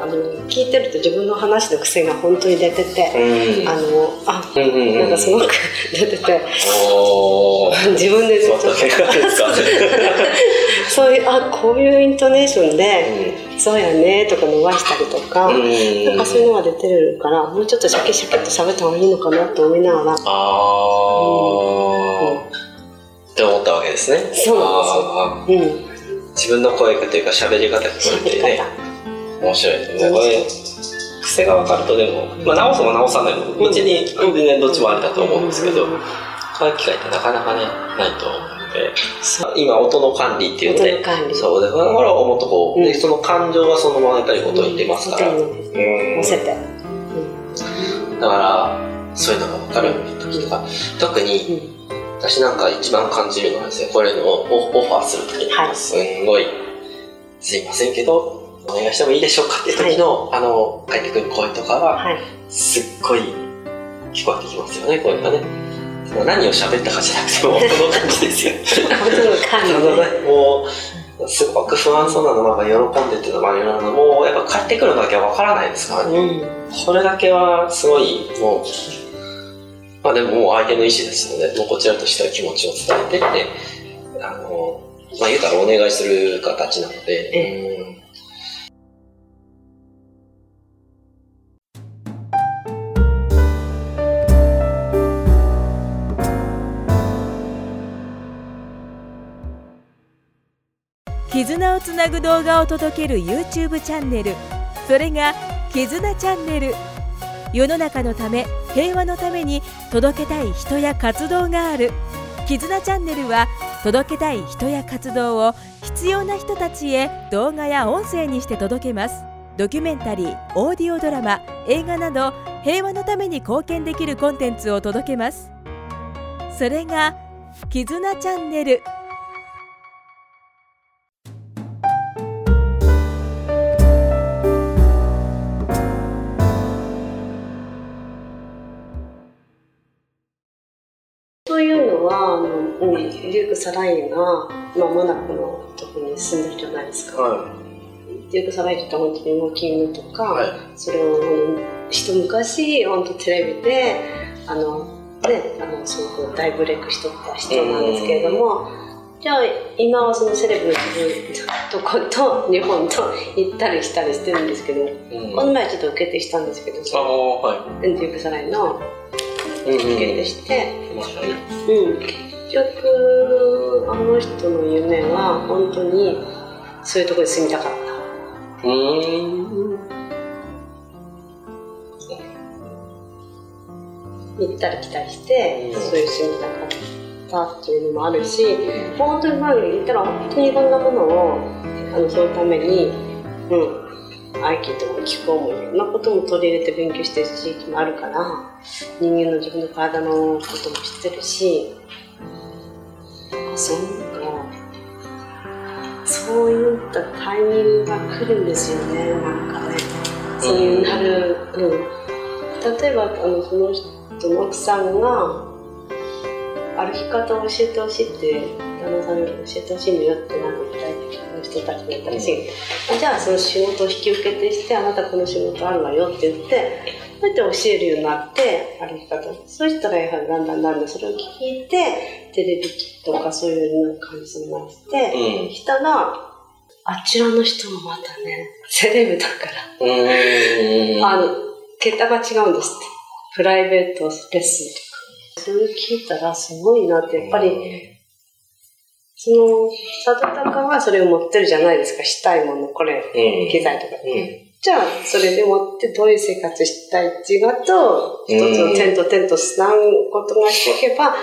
あの聞いてると自分の話の癖が本当に出てて、うん。あのあ、うんうんうんなんかすごく出てて。自分でちょっと そういうあこういうイントネーションで「そうやね」とか伸ばしたりとか、うん。なんかそういうのが出てるからもうちょっとシャキシャキっと喋った方がいいのかなと思いながら。あー。って思ったわけですね。そうなんですよあうん、ー自分の声というか喋り方がこれってね、面白いですね。これ、癖が分かるとでも、まあ直すも直さないも、うちに全然どっちもありだと思うんですけど、うんうんうんこういう機会ってなかなかね、ないと思うので、今音の管理っていうので、音の管理。そうで、これはもっとこう、うん。でその感情はそのままやっぱり音に出ますから、うんうん乗せて。だから、そういうのが分かる時とか、特に私なんか一番感じるのはですね、これのオオファーする時に、はい。すんごい、すいませんけど、お願いしてもいいでしょうかっていう時の、あの、帰ってくる声とかは、はい。すっごい聞こえてきますよね、これがね。その何を喋ったかじゃなくても、音の感じですよ。もう、すごく不安そうなのなんか喜んでっていうのもあるようなのもうやっぱ帰ってくるのだけは分からないですからね。うん。これだけはすごい、もう、まあでももう相手の意思ですので、もうこちらとしては気持ちを伝えてって、あの、まあ言うたらお願いする形なので、うん絆をつなぐ動画を届ける YouTube チャンネル。それが絆チャンネル。世の中のため平和のために届けたい人や活動がある。絆チャンネルは届けたい人や活動を必要な人たちへ動画や音声にして届けます。ドキュメンタリーオーディオドラマ映画など平和のために貢献できるコンテンツを届けます。それが絆チャンネル。は、あの、うん、デューク・サライエが、まあ、モナコのとこに住んでるじゃないですか。はデューク・サライエって本当にウォーキングとか、はい。それを、うん一昔、本当テレビで、あの、ね、あの、すごく大ブレイクしとった人なんですけれども、じゃあ、今はそのセレブの自分とこと日本と行ったりしたりしてるんですけど、この前ちょっと受け手したんですけど、あのはデューク・サライエのい。うん受け手して。うん、結局あの人の夢は本当にそういうところに住みたかったうーん。行ったり来たりして、うんそういう住みたかったっていうのもあるし本当に前に言ったら本当にいろんなものをあのそのためにうん合気とも気候もいろんなことも取り入れて勉強してる地域もあるから人間の自分の体のことも知ってるしそうかそういったタイミングが来るんですよねなんかね。そういうなる、うん、例えばあのその人の奥さんが歩き方を教えてほしいって旦那さんに教えてほしいのよってなんか具体的な人たちがいたらしいあじゃあその仕事を引き受けてしてあなたこの仕事あるわよって言ってそうやって教えるようになって歩き方をそうしたらやはりだんだんだんだんそれを聞いてテレビとかそういうの感じになって、うんしたらあちらの人もまたねセレブだから。あの、桁が違うんですって。プライベートレッスンとか。それを聞いたらすごいなって、やっぱり、その、佐藤隆はそれを持ってるじゃないですか。したいもの、これ、うん。機材とか。うん。じゃあ、それでもってどういう生活したいっていうのと、一つの点と点とつなぐことがしていけば、